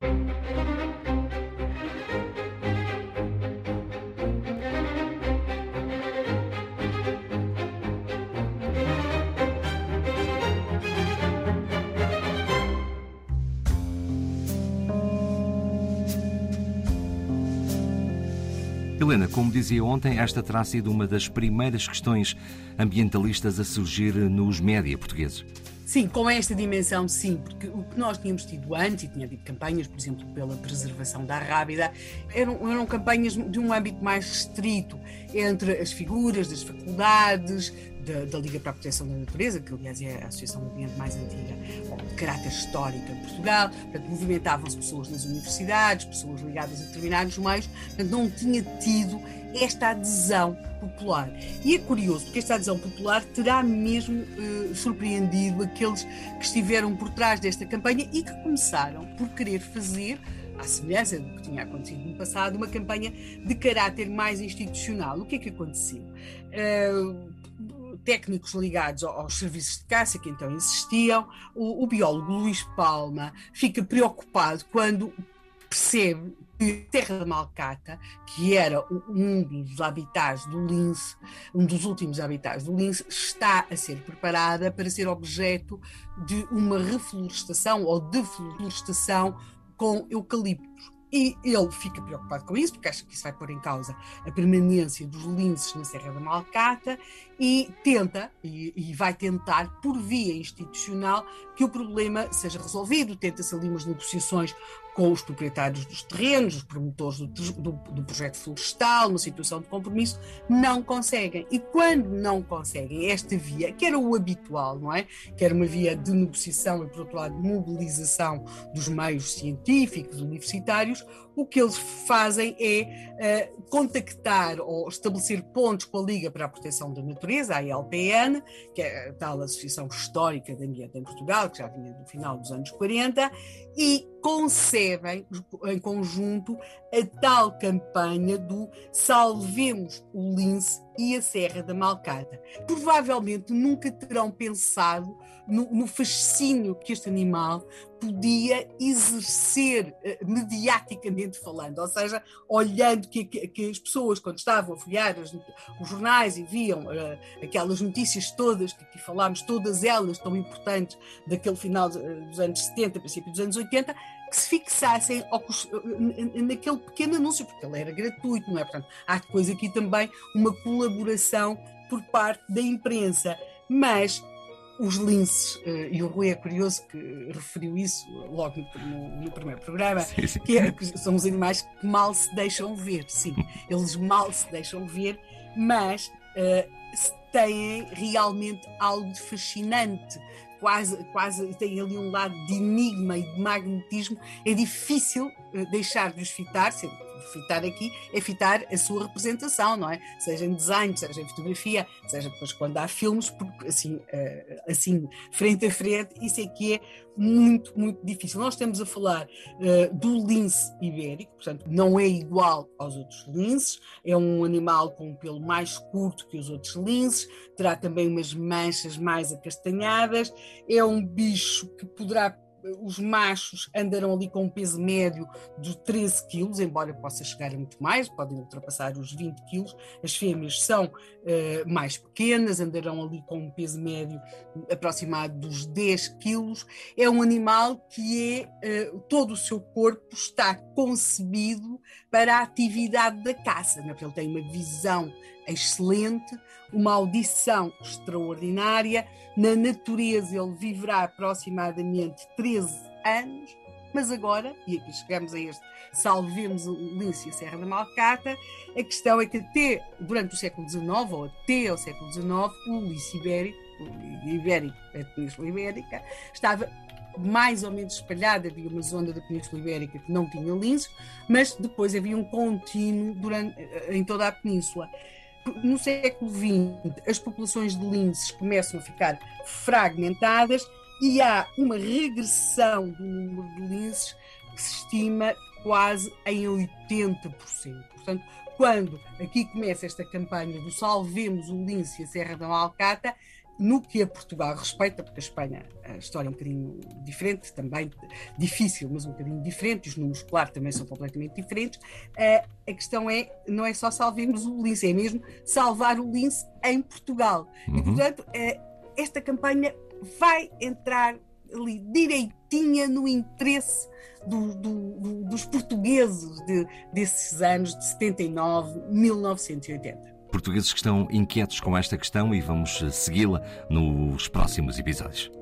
thank you Helena, como dizia ontem, esta terá sido uma das primeiras questões ambientalistas a surgir nos média portugueses. Sim, com esta dimensão, sim, porque o que nós tínhamos tido antes, e tinha havido campanhas, por exemplo, pela preservação da rábida, eram, eram campanhas de um âmbito mais restrito, entre as figuras das faculdades, da, da, Liga para a Proteção da Natureza, que aliás é a associação ambiente mais antiga, de caráter histórico em Portugal, portanto, movimentavam-se pessoas nas universidades, pessoas ligadas a determinados meios, portanto, não tinha tido esta adesão popular. E é curioso, porque esta adesão popular terá mesmo eh, surpreendido aqueles que estiveram por trás desta campanha e que começaram por querer fazer à semelhança do que tinha acontecido no passado, uma campanha de caráter mais institucional. O que é que aconteceu? Uh, técnicos ligados aos serviços de caça que então existiam, o, o biólogo Luís Palma fica preocupado quando percebe que Terra da Malcata, que era um dos habitats do lince, um dos últimos habitats do lince, está a ser preparada para ser objeto de uma reflorestação ou deflorestação com eucaliptos. E ele fica preocupado com isso, porque acha que isso vai pôr em causa a permanência dos linces na Serra da Malcata e tenta, e, e, vai tentar, por via institucional, que o problema seja resolvido. Tenta-se ali umas negociações com os proprietários dos terrenos, os promotores do, do, do, projeto florestal, uma situação de compromisso, não conseguem. E quando não conseguem esta via, que era o habitual, não é? Que era uma via de negociação e, por outro lado, mobilização dos meios científicos, universitários, o que eles fazem é uh, contactar ou estabelecer pontos com a Liga para a Proteção da Natureza, a ILPN, que é a tal Associação Histórica de Ambiente em Portugal, que já vinha do final dos anos 40, e concebem em conjunto a tal campanha do Salvemos o Lince e a Serra da Malcada. Provavelmente nunca terão pensado no, no fascínio que este animal podia exercer uh, mediaticamente falando, ou seja, olhando que, que, que, as pessoas, quando estavam a folhear os, jornais e viam uh, aquelas notícias todas que aqui falámos, todas elas tão importantes daquele final dos anos 70, princípio dos anos 80, que se fixassem ao, naquele pequeno anúncio, porque ele era gratuito, não é? Portanto, há depois aqui também uma colaboração por parte da imprensa. Mas os linces, eh, e o Rui é curioso que referiu isso logo no, no primeiro programa, sim, sim. Que, é, que são os animais que mal se deixam ver, sim, eles mal se deixam ver, mas uh, têm realmente algo de fascinante, quase, quase tem ali um lado de enigma e de magnetismo, é difícil uh, deixar de os fitar, sendo fitar aqui é fitar a sua representação, não é? Seja em design, seja em fotografia, seja depois quando há filmes, porque assim, eh, assim frente a frente, isso é que é muito, muito difícil. Nós estamos a falar uh, do lince ibérico, portanto, não é igual aos outros linces, é um animal com um pelo mais curto que os outros linces, terá também umas manchas mais acastanhadas, é um bicho que poderá os machos andarão ali com um peso médio de 13 quilos, embora possa chegar a muito mais, podem ultrapassar os 20 quilos. As fêmeas são uh, mais pequenas, andarão ali com um peso médio aproximado dos 10 quilos. É um animal que é, uh, todo o seu corpo está concebido para a atividade da caça, né? ele tem uma visão excelente, uma audição extraordinária. Na natureza, ele viverá aproximadamente 13 anos, mas agora, e aqui chegamos a este salvemos o lince a Serra da Malcata, a questão é que até durante o século XIX, ou até ao século XIX, o lince ibérico, o ibérico, a Península Ibérica, estava mais ou menos espalhada, havia uma zona da Península Ibérica que não tinha linces, mas depois havia um contínuo durante, em toda a península. No século XX, as populações de linces começam a ficar fragmentadas e há uma regressão do número de linces que se estima quase em 80%. Portanto, quando aqui começa esta campanha do Salvemos o Lince e a Serra da Malcata, no que a Portugal respeita, porque a Espanha, a história é um bocadinho diferente, também difícil, mas um bocadinho diferente, os números, claro, também são completamente diferentes. Uh, a questão é, não é só salvemos o lince, é mesmo salvar o lince em Portugal. Uhum. E, portanto, uh, esta campanha vai entrar ali direitinha no interesse do, do, do, dos portugueses de, desses anos de 79, 1980 portugueses que estão inquietos com esta questão e vamos segui-la nos próximos episódios.